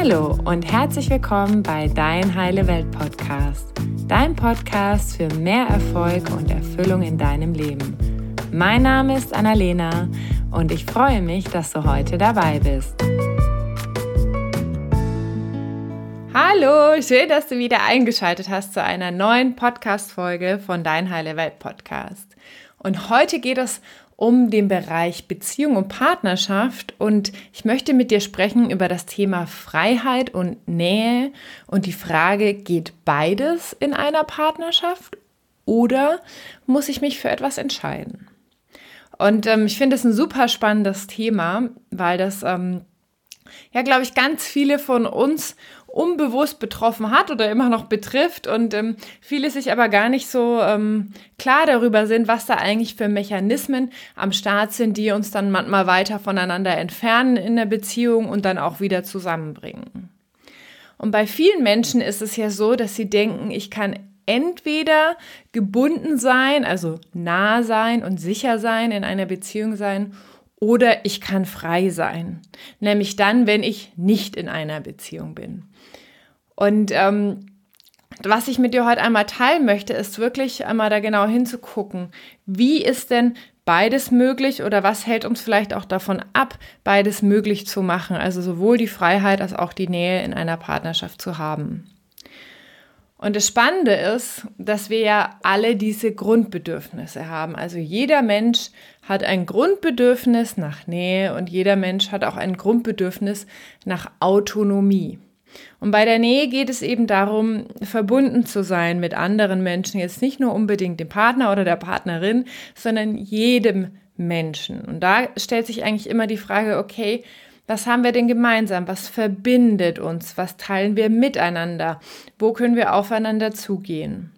Hallo und herzlich willkommen bei Dein Heile Welt Podcast, dein Podcast für mehr Erfolg und Erfüllung in deinem Leben. Mein Name ist Annalena und ich freue mich, dass du heute dabei bist. Hallo, schön, dass du wieder eingeschaltet hast zu einer neuen Podcast-Folge von Dein Heile Welt Podcast. Und heute geht es um den Bereich Beziehung und Partnerschaft und ich möchte mit dir sprechen über das Thema Freiheit und Nähe und die Frage, geht beides in einer Partnerschaft oder muss ich mich für etwas entscheiden? Und ähm, ich finde es ein super spannendes Thema, weil das, ähm, ja, glaube ich, ganz viele von uns unbewusst betroffen hat oder immer noch betrifft und ähm, viele sich aber gar nicht so ähm, klar darüber sind, was da eigentlich für Mechanismen am Start sind, die uns dann manchmal weiter voneinander entfernen in der Beziehung und dann auch wieder zusammenbringen. Und bei vielen Menschen ist es ja so, dass sie denken, ich kann entweder gebunden sein, also nah sein und sicher sein, in einer Beziehung sein, oder ich kann frei sein, nämlich dann, wenn ich nicht in einer Beziehung bin. Und ähm, was ich mit dir heute einmal teilen möchte, ist wirklich einmal da genau hinzugucken, wie ist denn beides möglich oder was hält uns vielleicht auch davon ab, beides möglich zu machen, also sowohl die Freiheit als auch die Nähe in einer Partnerschaft zu haben. Und das Spannende ist, dass wir ja alle diese Grundbedürfnisse haben. Also jeder Mensch hat ein Grundbedürfnis nach Nähe und jeder Mensch hat auch ein Grundbedürfnis nach Autonomie. Und bei der Nähe geht es eben darum, verbunden zu sein mit anderen Menschen, jetzt nicht nur unbedingt dem Partner oder der Partnerin, sondern jedem Menschen. Und da stellt sich eigentlich immer die Frage, okay, was haben wir denn gemeinsam? Was verbindet uns? Was teilen wir miteinander? Wo können wir aufeinander zugehen?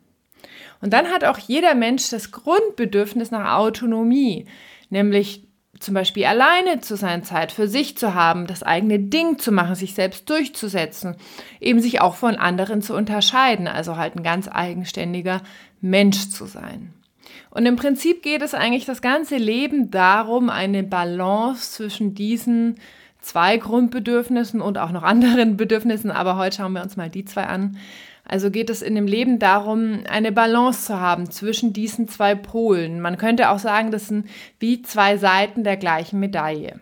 Und dann hat auch jeder Mensch das Grundbedürfnis nach Autonomie, nämlich zum Beispiel alleine zu sein, Zeit für sich zu haben, das eigene Ding zu machen, sich selbst durchzusetzen, eben sich auch von anderen zu unterscheiden, also halt ein ganz eigenständiger Mensch zu sein. Und im Prinzip geht es eigentlich das ganze Leben darum, eine Balance zwischen diesen zwei Grundbedürfnissen und auch noch anderen Bedürfnissen, aber heute schauen wir uns mal die zwei an. Also geht es in dem Leben darum, eine Balance zu haben zwischen diesen zwei Polen. Man könnte auch sagen, das sind wie zwei Seiten der gleichen Medaille.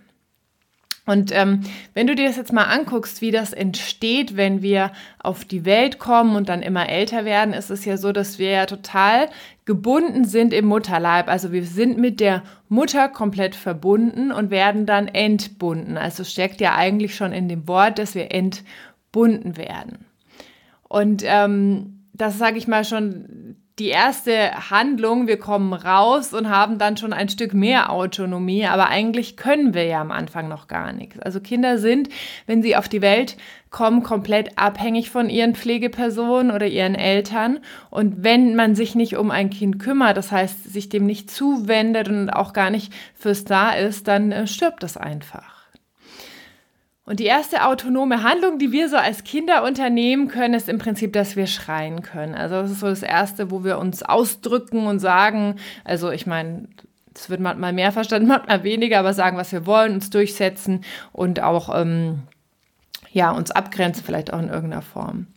Und ähm, wenn du dir das jetzt mal anguckst, wie das entsteht, wenn wir auf die Welt kommen und dann immer älter werden, ist es ja so, dass wir ja total gebunden sind im Mutterleib. Also wir sind mit der Mutter komplett verbunden und werden dann entbunden. Also steckt ja eigentlich schon in dem Wort, dass wir entbunden werden. Und ähm, das sage ich mal schon die erste Handlung, wir kommen raus und haben dann schon ein Stück mehr Autonomie, aber eigentlich können wir ja am Anfang noch gar nichts. Also Kinder sind, wenn sie auf die Welt kommen, komplett abhängig von ihren Pflegepersonen oder ihren Eltern. Und wenn man sich nicht um ein Kind kümmert, das heißt, sich dem nicht zuwendet und auch gar nicht fürs da ist, dann äh, stirbt es einfach. Und die erste autonome Handlung, die wir so als Kinder unternehmen können, ist im Prinzip, dass wir schreien können. Also das ist so das Erste, wo wir uns ausdrücken und sagen, also ich meine, es wird manchmal mehr verstanden, manchmal weniger, aber sagen, was wir wollen, uns durchsetzen und auch ähm, ja, uns abgrenzen, vielleicht auch in irgendeiner Form.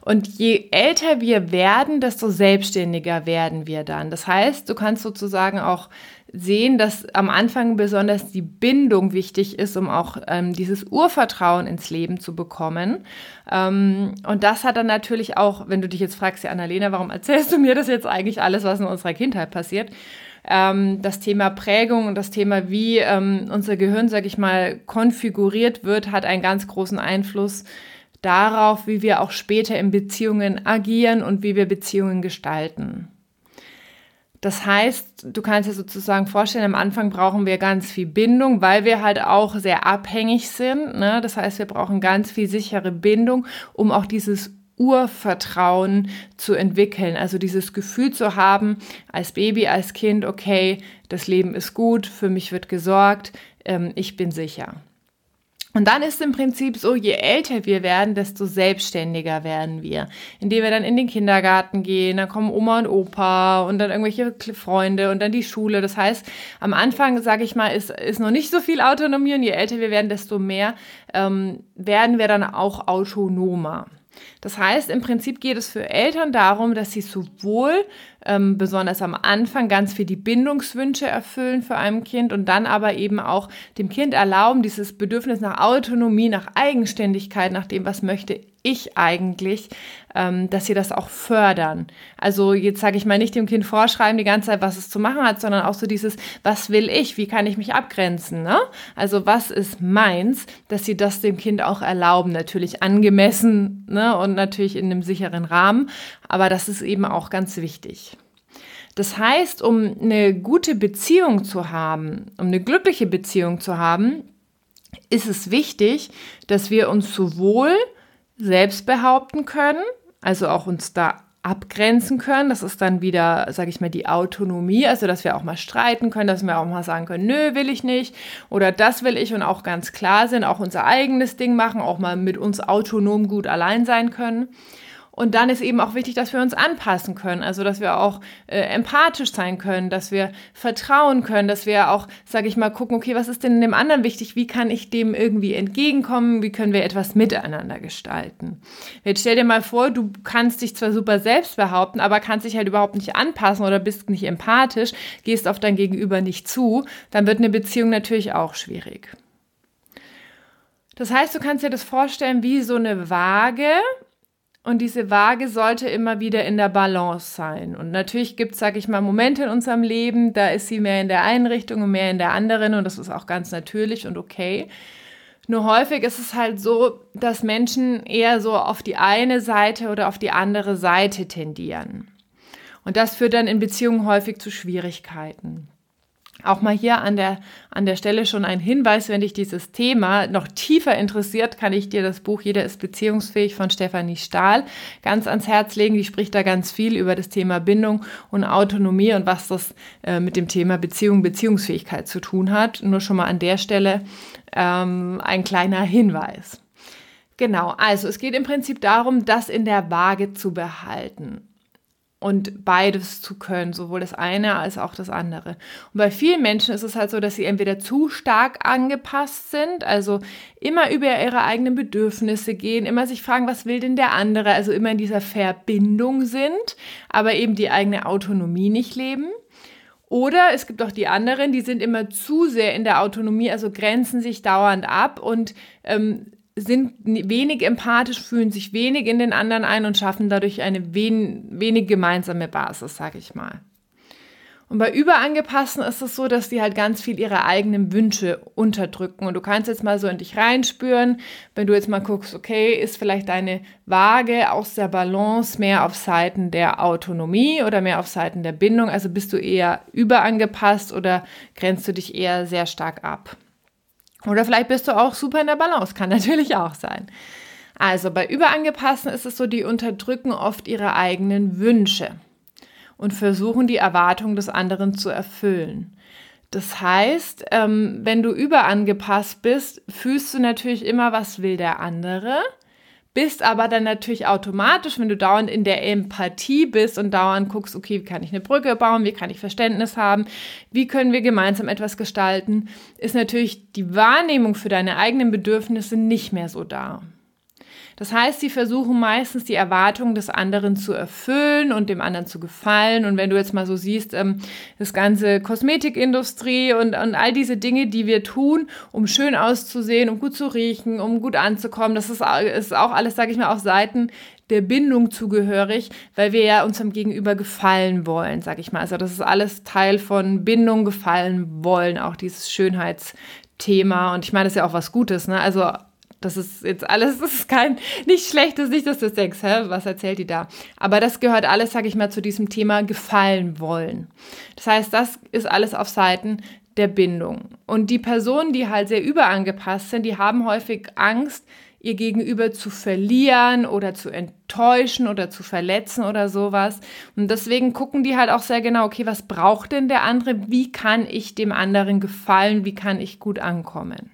Und je älter wir werden, desto selbstständiger werden wir dann. Das heißt, du kannst sozusagen auch sehen, dass am Anfang besonders die Bindung wichtig ist, um auch ähm, dieses Urvertrauen ins Leben zu bekommen. Ähm, und das hat dann natürlich auch, wenn du dich jetzt fragst, ja, Annalena, warum erzählst du mir das jetzt eigentlich alles, was in unserer Kindheit passiert? Ähm, das Thema Prägung und das Thema, wie ähm, unser Gehirn, sag ich mal, konfiguriert wird, hat einen ganz großen Einfluss darauf, wie wir auch später in Beziehungen agieren und wie wir Beziehungen gestalten. Das heißt, du kannst dir sozusagen vorstellen, am Anfang brauchen wir ganz viel Bindung, weil wir halt auch sehr abhängig sind. Ne? Das heißt, wir brauchen ganz viel sichere Bindung, um auch dieses Urvertrauen zu entwickeln. Also dieses Gefühl zu haben, als Baby, als Kind, okay, das Leben ist gut, für mich wird gesorgt, ähm, ich bin sicher. Und dann ist im Prinzip so, je älter wir werden, desto selbstständiger werden wir. Indem wir dann in den Kindergarten gehen, dann kommen Oma und Opa und dann irgendwelche Freunde und dann die Schule. Das heißt, am Anfang, sage ich mal, ist, ist noch nicht so viel Autonomie und je älter wir werden, desto mehr ähm, werden wir dann auch autonomer. Das heißt, im Prinzip geht es für Eltern darum, dass sie sowohl ähm, besonders am Anfang ganz viel die Bindungswünsche erfüllen für ein Kind und dann aber eben auch dem Kind erlauben, dieses Bedürfnis nach Autonomie, nach Eigenständigkeit, nach dem, was möchte ich eigentlich, ähm, dass sie das auch fördern. Also jetzt sage ich mal nicht dem Kind vorschreiben die ganze Zeit, was es zu machen hat, sondern auch so dieses, was will ich, wie kann ich mich abgrenzen, ne? Also was ist meins, dass sie das dem Kind auch erlauben, natürlich angemessen ne? und natürlich in einem sicheren Rahmen, aber das ist eben auch ganz wichtig. Das heißt, um eine gute Beziehung zu haben, um eine glückliche Beziehung zu haben, ist es wichtig, dass wir uns sowohl selbst behaupten können, also auch uns da abgrenzen können. Das ist dann wieder, sage ich mal, die Autonomie, also dass wir auch mal streiten können, dass wir auch mal sagen können, nö, will ich nicht oder das will ich und auch ganz klar sind, auch unser eigenes Ding machen, auch mal mit uns autonom gut allein sein können. Und dann ist eben auch wichtig, dass wir uns anpassen können, also dass wir auch äh, empathisch sein können, dass wir vertrauen können, dass wir auch, sage ich mal, gucken, okay, was ist denn dem anderen wichtig? Wie kann ich dem irgendwie entgegenkommen? Wie können wir etwas miteinander gestalten? Jetzt stell dir mal vor, du kannst dich zwar super selbst behaupten, aber kannst dich halt überhaupt nicht anpassen oder bist nicht empathisch, gehst auf dein Gegenüber nicht zu, dann wird eine Beziehung natürlich auch schwierig. Das heißt, du kannst dir das vorstellen wie so eine Waage, und diese Waage sollte immer wieder in der Balance sein. Und natürlich gibt es, sage ich mal, Momente in unserem Leben, da ist sie mehr in der einen Richtung und mehr in der anderen. Und das ist auch ganz natürlich und okay. Nur häufig ist es halt so, dass Menschen eher so auf die eine Seite oder auf die andere Seite tendieren. Und das führt dann in Beziehungen häufig zu Schwierigkeiten. Auch mal hier an der, an der Stelle schon ein Hinweis, wenn dich dieses Thema noch tiefer interessiert, kann ich dir das Buch Jeder ist beziehungsfähig von Stefanie Stahl ganz ans Herz legen. Die spricht da ganz viel über das Thema Bindung und Autonomie und was das äh, mit dem Thema Beziehung, Beziehungsfähigkeit zu tun hat. Nur schon mal an der Stelle ähm, ein kleiner Hinweis. Genau, also es geht im Prinzip darum, das in der Waage zu behalten und beides zu können, sowohl das eine als auch das andere. Und bei vielen Menschen ist es halt so, dass sie entweder zu stark angepasst sind, also immer über ihre eigenen Bedürfnisse gehen, immer sich fragen, was will denn der andere, also immer in dieser Verbindung sind, aber eben die eigene Autonomie nicht leben. Oder es gibt auch die anderen, die sind immer zu sehr in der Autonomie, also grenzen sich dauernd ab und ähm, sind wenig empathisch, fühlen sich wenig in den anderen ein und schaffen dadurch eine wen, wenig gemeinsame Basis, sag ich mal. Und bei Überangepassten ist es so, dass die halt ganz viel ihre eigenen Wünsche unterdrücken. Und du kannst jetzt mal so in dich reinspüren, wenn du jetzt mal guckst, okay, ist vielleicht deine Waage aus der Balance mehr auf Seiten der Autonomie oder mehr auf Seiten der Bindung? Also bist du eher überangepasst oder grenzt du dich eher sehr stark ab? Oder vielleicht bist du auch super in der Balance, kann natürlich auch sein. Also bei Überangepassten ist es so, die unterdrücken oft ihre eigenen Wünsche und versuchen die Erwartungen des anderen zu erfüllen. Das heißt, ähm, wenn du überangepasst bist, fühlst du natürlich immer, was will der andere bist aber dann natürlich automatisch, wenn du dauernd in der Empathie bist und dauernd guckst, okay, wie kann ich eine Brücke bauen, wie kann ich Verständnis haben, wie können wir gemeinsam etwas gestalten, ist natürlich die Wahrnehmung für deine eigenen Bedürfnisse nicht mehr so da. Das heißt, sie versuchen meistens die Erwartungen des anderen zu erfüllen und dem anderen zu gefallen. Und wenn du jetzt mal so siehst, ähm, das ganze Kosmetikindustrie und, und all diese Dinge, die wir tun, um schön auszusehen, um gut zu riechen, um gut anzukommen, das ist, ist auch alles, sage ich mal, auf Seiten der Bindung zugehörig, weil wir ja unserem Gegenüber gefallen wollen, sage ich mal. Also das ist alles Teil von Bindung, gefallen wollen, auch dieses Schönheitsthema. Und ich meine, das ist ja auch was Gutes, ne? Also das ist jetzt alles, das ist kein, nicht schlecht, das ist nicht, dass du denkst, hä, was erzählt die da? Aber das gehört alles, sag ich mal, zu diesem Thema gefallen wollen. Das heißt, das ist alles auf Seiten der Bindung. Und die Personen, die halt sehr überangepasst sind, die haben häufig Angst, ihr Gegenüber zu verlieren oder zu enttäuschen oder zu verletzen oder sowas. Und deswegen gucken die halt auch sehr genau, okay, was braucht denn der andere? Wie kann ich dem anderen gefallen? Wie kann ich gut ankommen?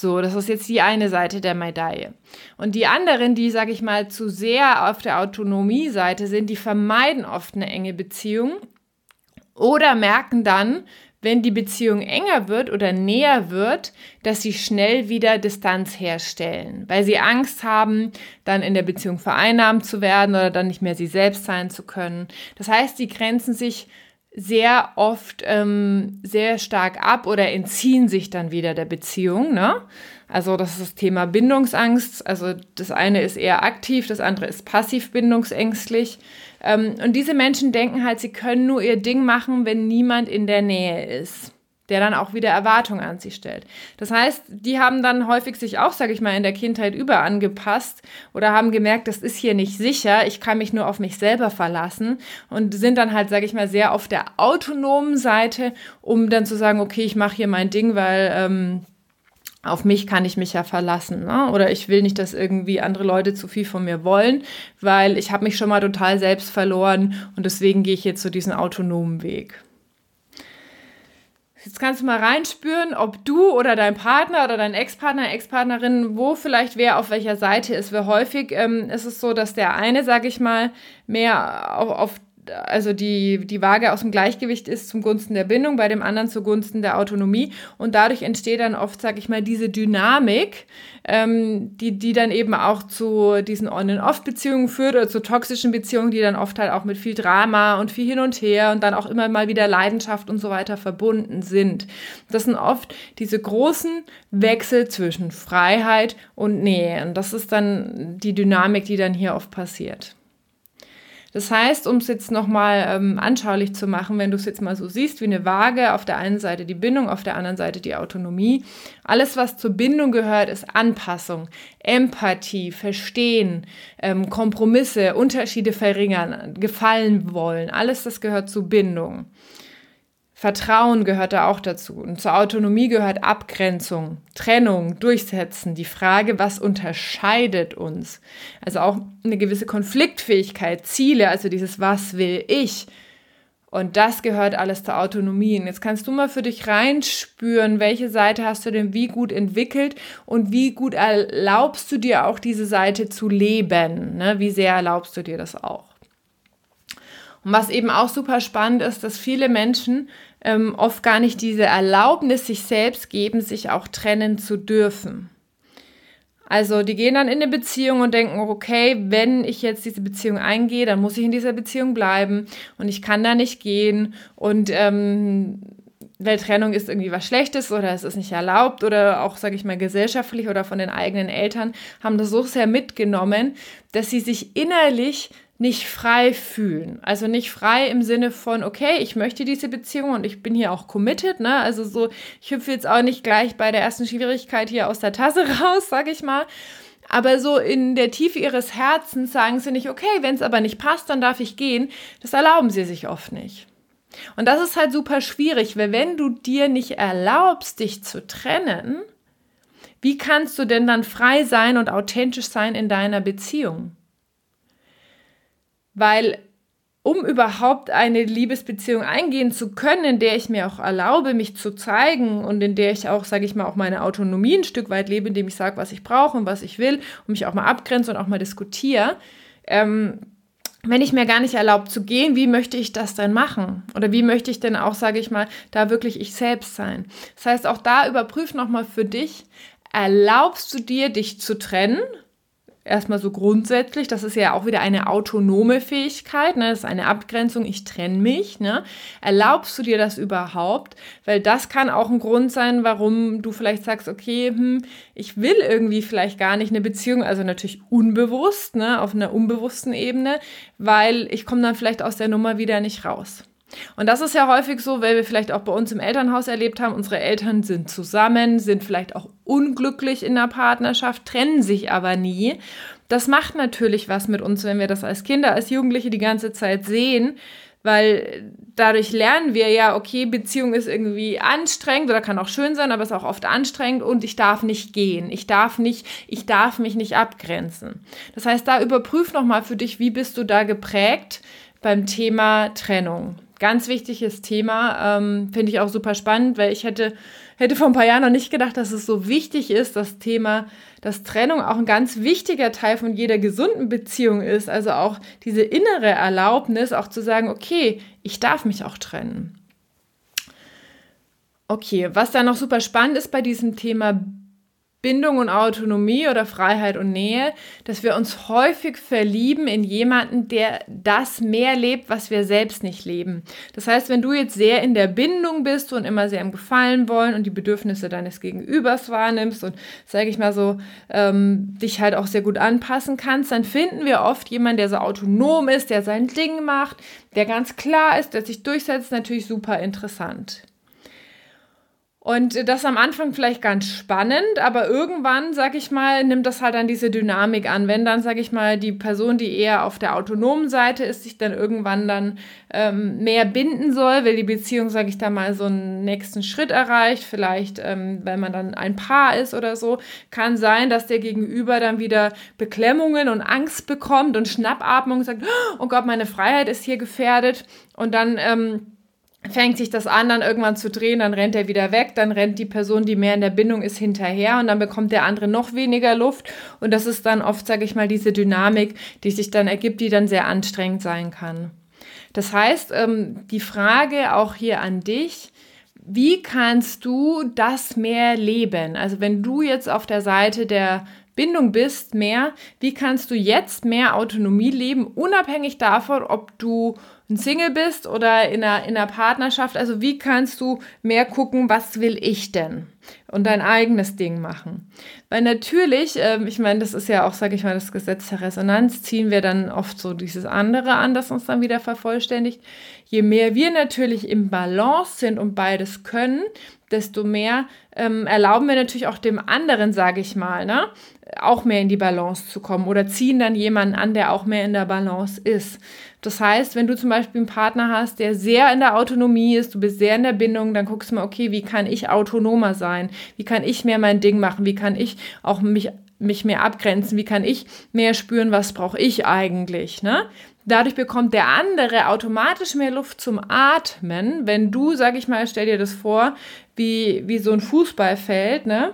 So, das ist jetzt die eine Seite der Medaille. Und die anderen, die, sage ich mal, zu sehr auf der Autonomie-Seite sind, die vermeiden oft eine enge Beziehung oder merken dann, wenn die Beziehung enger wird oder näher wird, dass sie schnell wieder Distanz herstellen, weil sie Angst haben, dann in der Beziehung vereinnahmt zu werden oder dann nicht mehr sie selbst sein zu können. Das heißt, sie grenzen sich sehr oft ähm, sehr stark ab oder entziehen sich dann wieder der Beziehung. Ne? Also das ist das Thema Bindungsangst. Also das eine ist eher aktiv, das andere ist passiv bindungsängstlich. Ähm, und diese Menschen denken halt, sie können nur ihr Ding machen, wenn niemand in der Nähe ist der dann auch wieder Erwartungen an sie stellt. Das heißt, die haben dann häufig sich auch, sage ich mal, in der Kindheit überangepasst oder haben gemerkt, das ist hier nicht sicher, ich kann mich nur auf mich selber verlassen und sind dann halt, sage ich mal, sehr auf der autonomen Seite, um dann zu sagen, okay, ich mache hier mein Ding, weil ähm, auf mich kann ich mich ja verlassen. Ne? Oder ich will nicht, dass irgendwie andere Leute zu viel von mir wollen, weil ich habe mich schon mal total selbst verloren und deswegen gehe ich jetzt so diesen autonomen Weg. Jetzt kannst du mal reinspüren, ob du oder dein Partner oder dein Ex-Partner, Ex-Partnerin, wo vielleicht wer auf welcher Seite ist. Weil häufig ähm, ist es so, dass der eine, sage ich mal, mehr auf, auf also die, die Waage aus dem Gleichgewicht ist zum Gunsten der Bindung, bei dem anderen zugunsten der Autonomie. Und dadurch entsteht dann oft, sag ich mal, diese Dynamik, ähm, die, die dann eben auch zu diesen On-and-Off-Beziehungen führt oder zu toxischen Beziehungen, die dann oft halt auch mit viel Drama und viel hin und her und dann auch immer mal wieder Leidenschaft und so weiter verbunden sind. Das sind oft diese großen Wechsel zwischen Freiheit und Nähe. Und das ist dann die Dynamik, die dann hier oft passiert. Das heißt, um es jetzt nochmal ähm, anschaulich zu machen, wenn du es jetzt mal so siehst, wie eine Waage, auf der einen Seite die Bindung, auf der anderen Seite die Autonomie. Alles, was zur Bindung gehört, ist Anpassung, Empathie, Verstehen, ähm, Kompromisse, Unterschiede verringern, gefallen wollen. Alles das gehört zu Bindung. Vertrauen gehört da auch dazu. Und zur Autonomie gehört Abgrenzung, Trennung, Durchsetzen, die Frage, was unterscheidet uns. Also auch eine gewisse Konfliktfähigkeit, Ziele, also dieses Was will ich. Und das gehört alles zur Autonomie. Und jetzt kannst du mal für dich reinspüren, welche Seite hast du denn wie gut entwickelt und wie gut erlaubst du dir auch diese Seite zu leben. Ne? Wie sehr erlaubst du dir das auch? Und was eben auch super spannend ist, dass viele Menschen ähm, oft gar nicht diese Erlaubnis sich selbst geben, sich auch trennen zu dürfen. Also die gehen dann in eine Beziehung und denken, okay, wenn ich jetzt diese Beziehung eingehe, dann muss ich in dieser Beziehung bleiben und ich kann da nicht gehen und ähm, weil Trennung ist irgendwie was Schlechtes oder es ist nicht erlaubt oder auch, sage ich mal, gesellschaftlich oder von den eigenen Eltern haben das so sehr mitgenommen, dass sie sich innerlich nicht frei fühlen. Also nicht frei im Sinne von, okay, ich möchte diese Beziehung und ich bin hier auch committed, ne? Also so, ich hüpfe jetzt auch nicht gleich bei der ersten Schwierigkeit hier aus der Tasse raus, sag ich mal. Aber so in der Tiefe ihres Herzens sagen sie nicht, okay, wenn es aber nicht passt, dann darf ich gehen. Das erlauben sie sich oft nicht. Und das ist halt super schwierig, weil wenn du dir nicht erlaubst, dich zu trennen, wie kannst du denn dann frei sein und authentisch sein in deiner Beziehung? Weil um überhaupt eine Liebesbeziehung eingehen zu können, in der ich mir auch erlaube, mich zu zeigen und in der ich auch, sage ich mal, auch meine Autonomie ein Stück weit lebe, indem ich sage, was ich brauche und was ich will und mich auch mal abgrenze und auch mal diskutiere, ähm, wenn ich mir gar nicht erlaubt zu gehen, wie möchte ich das denn machen? Oder wie möchte ich denn auch, sage ich mal, da wirklich ich selbst sein? Das heißt, auch da überprüf nochmal für dich, erlaubst du dir, dich zu trennen erstmal so grundsätzlich, das ist ja auch wieder eine autonome Fähigkeit, ne? das ist eine Abgrenzung, ich trenne mich. Ne? Erlaubst du dir das überhaupt? Weil das kann auch ein Grund sein, warum du vielleicht sagst, okay, hm, ich will irgendwie vielleicht gar nicht eine Beziehung, also natürlich unbewusst, ne? auf einer unbewussten Ebene, weil ich komme dann vielleicht aus der Nummer wieder nicht raus. Und das ist ja häufig so, weil wir vielleicht auch bei uns im Elternhaus erlebt haben, unsere Eltern sind zusammen, sind vielleicht auch unglücklich in der Partnerschaft, trennen sich aber nie. Das macht natürlich was mit uns, wenn wir das als Kinder, als Jugendliche die ganze Zeit sehen, weil dadurch lernen wir ja, okay, Beziehung ist irgendwie anstrengend oder kann auch schön sein, aber ist auch oft anstrengend und ich darf nicht gehen, ich darf nicht, ich darf mich nicht abgrenzen. Das heißt, da überprüf nochmal für dich, wie bist du da geprägt beim Thema Trennung. Ganz wichtiges Thema, ähm, finde ich auch super spannend, weil ich hätte hätte vor ein paar Jahren noch nicht gedacht, dass es so wichtig ist, das Thema, dass Trennung auch ein ganz wichtiger Teil von jeder gesunden Beziehung ist. Also auch diese innere Erlaubnis, auch zu sagen, okay, ich darf mich auch trennen. Okay, was da noch super spannend ist bei diesem Thema Bindung und Autonomie oder Freiheit und Nähe, dass wir uns häufig verlieben in jemanden, der das mehr lebt, was wir selbst nicht leben. Das heißt, wenn du jetzt sehr in der Bindung bist und immer sehr im Gefallen wollen und die Bedürfnisse deines Gegenübers wahrnimmst und, sage ich mal so, ähm, dich halt auch sehr gut anpassen kannst, dann finden wir oft jemanden, der so autonom ist, der sein Ding macht, der ganz klar ist, der sich durchsetzt, natürlich super interessant. Und das am Anfang vielleicht ganz spannend, aber irgendwann, sag ich mal, nimmt das halt dann diese Dynamik an. Wenn dann, sag ich mal, die Person, die eher auf der autonomen Seite ist, sich dann irgendwann dann ähm, mehr binden soll, weil die Beziehung, sag ich da mal, so einen nächsten Schritt erreicht, vielleicht, ähm, wenn man dann ein Paar ist oder so, kann sein, dass der Gegenüber dann wieder Beklemmungen und Angst bekommt und Schnappatmung sagt, oh Gott, meine Freiheit ist hier gefährdet. Und dann ähm, fängt sich das an, dann irgendwann zu drehen, dann rennt er wieder weg, dann rennt die Person, die mehr in der Bindung ist, hinterher und dann bekommt der andere noch weniger Luft und das ist dann oft, sage ich mal, diese Dynamik, die sich dann ergibt, die dann sehr anstrengend sein kann. Das heißt, ähm, die Frage auch hier an dich, wie kannst du das mehr leben? Also wenn du jetzt auf der Seite der Bindung bist, mehr, wie kannst du jetzt mehr Autonomie leben, unabhängig davon, ob du ein Single bist oder in einer, in einer Partnerschaft. Also wie kannst du mehr gucken, was will ich denn? Und dein eigenes Ding machen. Weil natürlich, äh, ich meine, das ist ja auch, sage ich mal, das Gesetz der Resonanz, ziehen wir dann oft so dieses andere an, das uns dann wieder vervollständigt. Je mehr wir natürlich im Balance sind und beides können, desto mehr ähm, erlauben wir natürlich auch dem anderen, sage ich mal, ne, auch mehr in die Balance zu kommen oder ziehen dann jemanden an, der auch mehr in der Balance ist. Das heißt, wenn du zum Beispiel einen Partner hast, der sehr in der Autonomie ist, du bist sehr in der Bindung, dann guckst du mal, okay, wie kann ich autonomer sein? Wie kann ich mehr mein Ding machen? Wie kann ich auch mich mich mehr abgrenzen, wie kann ich mehr spüren, was brauche ich eigentlich, ne? Dadurch bekommt der andere automatisch mehr Luft zum Atmen, wenn du, sag ich mal, stell dir das vor, wie, wie so ein Fußballfeld, ne?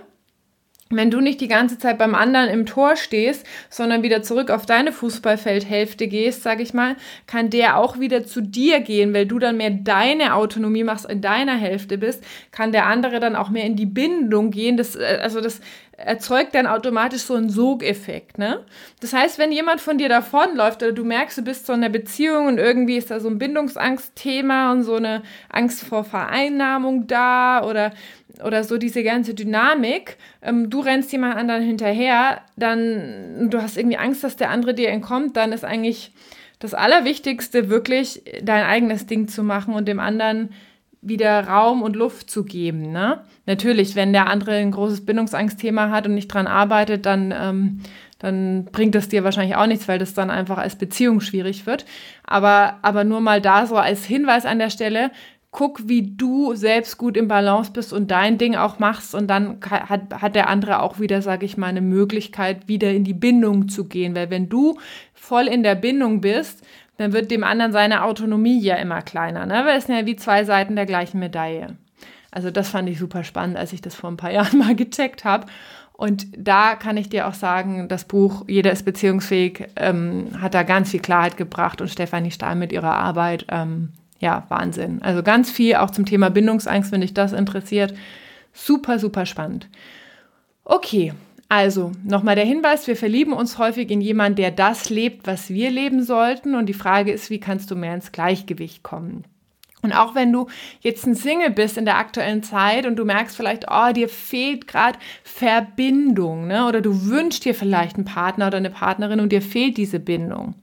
wenn du nicht die ganze Zeit beim anderen im Tor stehst, sondern wieder zurück auf deine Fußballfeldhälfte gehst, sage ich mal, kann der auch wieder zu dir gehen, weil du dann mehr deine Autonomie machst, in deiner Hälfte bist, kann der andere dann auch mehr in die Bindung gehen. Das, äh, also das erzeugt dann automatisch so einen Sogeffekt, ne? Das heißt, wenn jemand von dir davonläuft oder du merkst, du bist so in einer Beziehung und irgendwie ist da so ein Bindungsangstthema und so eine Angst vor Vereinnahmung da oder oder so diese ganze Dynamik, ähm, du rennst jemand anderen hinterher, dann du hast irgendwie Angst, dass der andere dir entkommt, dann ist eigentlich das Allerwichtigste wirklich dein eigenes Ding zu machen und dem anderen wieder Raum und Luft zu geben. Ne? Natürlich, wenn der andere ein großes Bindungsangstthema hat und nicht dran arbeitet, dann, ähm, dann bringt das dir wahrscheinlich auch nichts, weil das dann einfach als Beziehung schwierig wird. Aber, aber nur mal da so als Hinweis an der Stelle, guck, wie du selbst gut im Balance bist und dein Ding auch machst und dann hat, hat der andere auch wieder, sage ich mal, eine Möglichkeit, wieder in die Bindung zu gehen. Weil wenn du voll in der Bindung bist, dann wird dem anderen seine Autonomie ja immer kleiner. Ne? Weil es sind ja wie zwei Seiten der gleichen Medaille. Also das fand ich super spannend, als ich das vor ein paar Jahren mal gecheckt habe. Und da kann ich dir auch sagen, das Buch Jeder ist beziehungsfähig ähm, hat da ganz viel Klarheit gebracht und Stefanie Stahl mit ihrer Arbeit ähm, ja, Wahnsinn. Also ganz viel auch zum Thema Bindungsangst, wenn dich das interessiert. Super, super spannend. Okay, also nochmal der Hinweis, wir verlieben uns häufig in jemanden, der das lebt, was wir leben sollten. Und die Frage ist, wie kannst du mehr ins Gleichgewicht kommen? Und auch wenn du jetzt ein Single bist in der aktuellen Zeit und du merkst vielleicht, oh, dir fehlt gerade Verbindung, ne? oder du wünschst dir vielleicht einen Partner oder eine Partnerin und dir fehlt diese Bindung,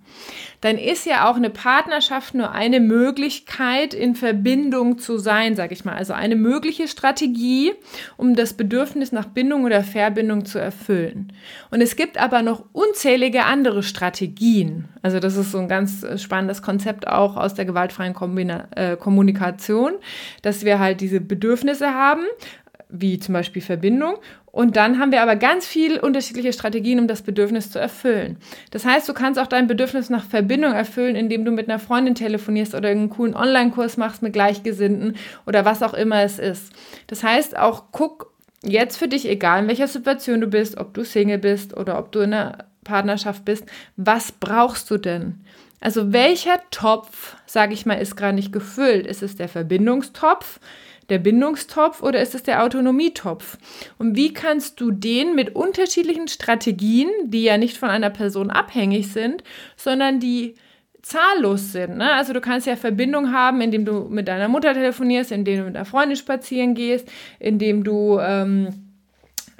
dann ist ja auch eine Partnerschaft nur eine Möglichkeit, in Verbindung zu sein, sag ich mal. Also eine mögliche Strategie, um das Bedürfnis nach Bindung oder Verbindung zu erfüllen. Und es gibt aber noch unzählige andere Strategien. Also das ist so ein ganz spannendes Konzept auch aus der gewaltfreien Kombina äh, Kommunikation, dass wir halt diese Bedürfnisse haben wie zum Beispiel Verbindung. Und dann haben wir aber ganz viele unterschiedliche Strategien, um das Bedürfnis zu erfüllen. Das heißt, du kannst auch dein Bedürfnis nach Verbindung erfüllen, indem du mit einer Freundin telefonierst oder einen coolen Online-Kurs machst mit Gleichgesinnten oder was auch immer es ist. Das heißt, auch guck jetzt für dich, egal in welcher Situation du bist, ob du Single bist oder ob du in einer Partnerschaft bist, was brauchst du denn? Also welcher Topf, sage ich mal, ist gerade nicht gefüllt? Ist es der Verbindungstopf? Der Bindungstopf oder ist es der Autonomietopf? Und wie kannst du den mit unterschiedlichen Strategien, die ja nicht von einer Person abhängig sind, sondern die zahllos sind. Ne? Also du kannst ja Verbindung haben, indem du mit deiner Mutter telefonierst, indem du mit einer Freundin spazieren gehst, indem du ähm,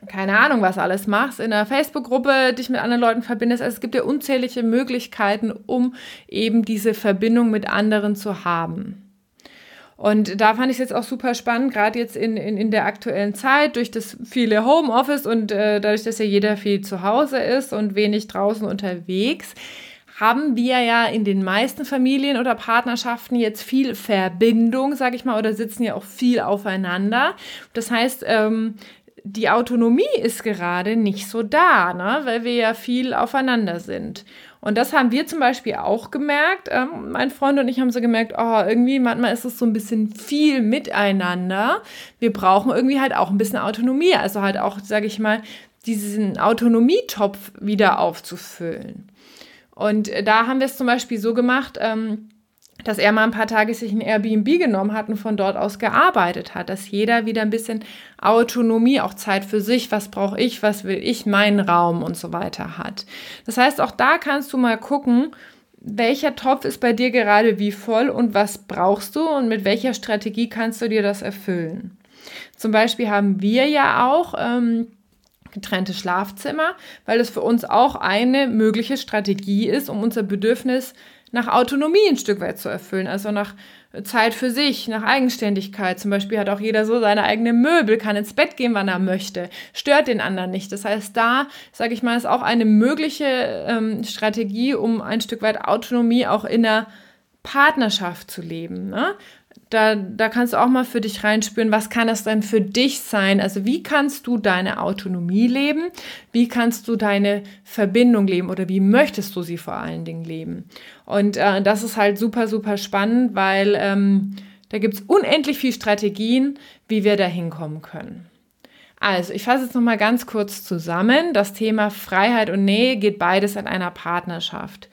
keine Ahnung, was alles machst, in einer Facebook-Gruppe dich mit anderen Leuten verbindest. Also es gibt ja unzählige Möglichkeiten, um eben diese Verbindung mit anderen zu haben. Und da fand ich es jetzt auch super spannend, gerade jetzt in, in, in der aktuellen Zeit, durch das viele Homeoffice und äh, dadurch, dass ja jeder viel zu Hause ist und wenig draußen unterwegs, haben wir ja in den meisten Familien oder Partnerschaften jetzt viel Verbindung, sage ich mal, oder sitzen ja auch viel aufeinander. Das heißt, ähm, die Autonomie ist gerade nicht so da, ne? weil wir ja viel aufeinander sind. Und das haben wir zum Beispiel auch gemerkt. Ähm, mein Freund und ich haben so gemerkt, oh, irgendwie manchmal ist es so ein bisschen viel miteinander. Wir brauchen irgendwie halt auch ein bisschen Autonomie. Also halt auch, sage ich mal, diesen Autonomietopf wieder aufzufüllen. Und da haben wir es zum Beispiel so gemacht, ähm, dass er mal ein paar Tage sich ein Airbnb genommen hat und von dort aus gearbeitet hat, dass jeder wieder ein bisschen Autonomie, auch Zeit für sich, was brauche ich, was will ich, meinen Raum und so weiter hat. Das heißt, auch da kannst du mal gucken, welcher Topf ist bei dir gerade wie voll und was brauchst du und mit welcher Strategie kannst du dir das erfüllen. Zum Beispiel haben wir ja auch ähm, getrennte Schlafzimmer, weil das für uns auch eine mögliche Strategie ist, um unser Bedürfnis nach Autonomie ein Stück weit zu erfüllen, also nach Zeit für sich, nach Eigenständigkeit. Zum Beispiel hat auch jeder so seine eigenen Möbel, kann ins Bett gehen, wann er möchte, stört den anderen nicht. Das heißt, da, sage ich mal, ist auch eine mögliche ähm, Strategie, um ein Stück weit Autonomie auch in der Partnerschaft zu leben. Ne? Da, da kannst du auch mal für dich reinspüren, was kann das denn für dich sein? Also wie kannst du deine Autonomie leben? Wie kannst du deine Verbindung leben oder wie möchtest du sie vor allen Dingen leben? Und äh, das ist halt super, super spannend, weil ähm, da gibt es unendlich viele Strategien, wie wir da hinkommen können. Also, ich fasse jetzt nochmal ganz kurz zusammen. Das Thema Freiheit und Nähe geht beides in einer Partnerschaft.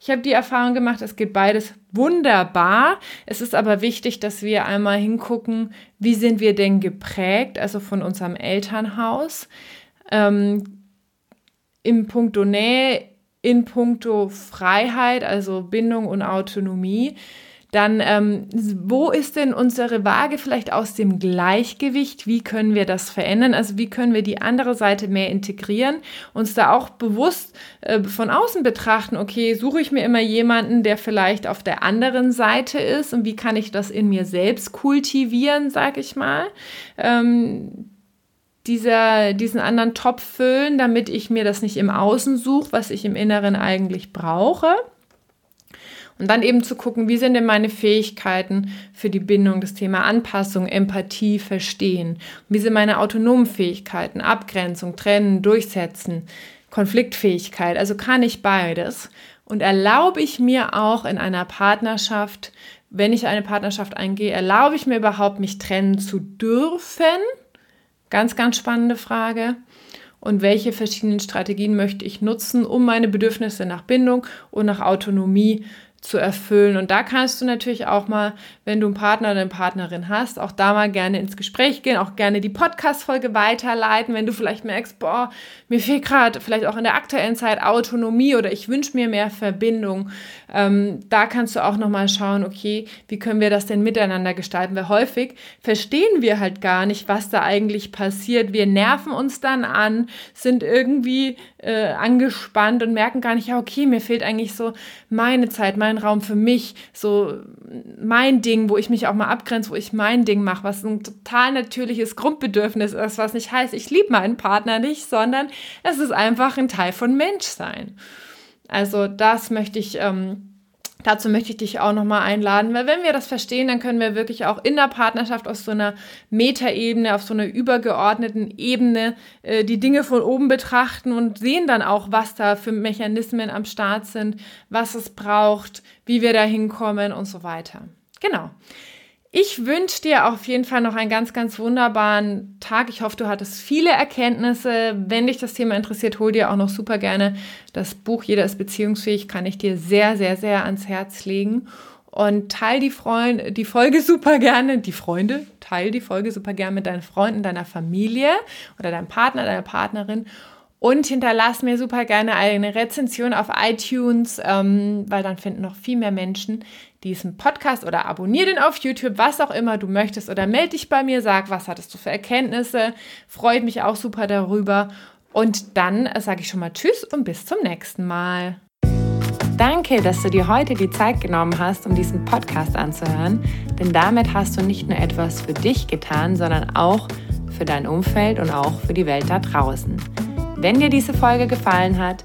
Ich habe die Erfahrung gemacht, es geht beides wunderbar. Es ist aber wichtig, dass wir einmal hingucken, wie sind wir denn geprägt, also von unserem Elternhaus, ähm, im Punkto Nähe, in puncto Freiheit, also Bindung und Autonomie dann ähm, wo ist denn unsere Waage vielleicht aus dem Gleichgewicht? Wie können wir das verändern? Also wie können wir die andere Seite mehr integrieren? Uns da auch bewusst äh, von außen betrachten, okay, suche ich mir immer jemanden, der vielleicht auf der anderen Seite ist und wie kann ich das in mir selbst kultivieren, sag ich mal? Ähm, dieser, diesen anderen Topf füllen, damit ich mir das nicht im Außen suche, was ich im Inneren eigentlich brauche. Und dann eben zu gucken, wie sind denn meine Fähigkeiten für die Bindung, das Thema Anpassung, Empathie, Verstehen. Wie sind meine autonomen Fähigkeiten, Abgrenzung, Trennen, Durchsetzen, Konfliktfähigkeit. Also kann ich beides. Und erlaube ich mir auch in einer Partnerschaft, wenn ich eine Partnerschaft eingehe, erlaube ich mir überhaupt, mich trennen zu dürfen? Ganz, ganz spannende Frage und welche verschiedenen Strategien möchte ich nutzen, um meine Bedürfnisse nach Bindung und nach Autonomie zu erfüllen. Und da kannst du natürlich auch mal, wenn du einen Partner oder eine Partnerin hast, auch da mal gerne ins Gespräch gehen, auch gerne die Podcast-Folge weiterleiten, wenn du vielleicht merkst, boah, mir fehlt gerade vielleicht auch in der aktuellen Zeit Autonomie oder ich wünsche mir mehr Verbindung. Ähm, da kannst du auch nochmal schauen, okay, wie können wir das denn miteinander gestalten? Weil häufig verstehen wir halt gar nicht, was da eigentlich passiert. Wir nerven uns dann an, sind irgendwie äh, angespannt und merken gar nicht, ja, okay, mir fehlt eigentlich so meine Zeit, mein Raum für mich, so mein Ding, wo ich mich auch mal abgrenze, wo ich mein Ding mache, was ein total natürliches Grundbedürfnis ist, was nicht heißt, ich liebe meinen Partner nicht, sondern es ist einfach ein Teil von Menschsein. Also das möchte ich ähm, Dazu möchte ich dich auch nochmal einladen, weil wenn wir das verstehen, dann können wir wirklich auch in der Partnerschaft auf so einer Metaebene, auf so einer übergeordneten Ebene äh, die Dinge von oben betrachten und sehen dann auch, was da für Mechanismen am Start sind, was es braucht, wie wir da hinkommen und so weiter. Genau. Ich wünsche dir auf jeden Fall noch einen ganz, ganz wunderbaren Tag. Ich hoffe, du hattest viele Erkenntnisse. Wenn dich das Thema interessiert, hol dir auch noch super gerne das Buch Jeder ist beziehungsfähig. Kann ich dir sehr, sehr, sehr ans Herz legen. Und teil die, Freund die Folge super gerne, die Freunde, teil die Folge super gerne mit deinen Freunden, deiner Familie oder deinem Partner, deiner Partnerin. Und hinterlass mir super gerne eine Rezension auf iTunes, ähm, weil dann finden noch viel mehr Menschen diesen Podcast oder abonniere den auf YouTube, was auch immer du möchtest. Oder melde dich bei mir, sag, was hattest du für Erkenntnisse. Freut mich auch super darüber. Und dann sage ich schon mal Tschüss und bis zum nächsten Mal. Danke, dass du dir heute die Zeit genommen hast, um diesen Podcast anzuhören. Denn damit hast du nicht nur etwas für dich getan, sondern auch für dein Umfeld und auch für die Welt da draußen. Wenn dir diese Folge gefallen hat,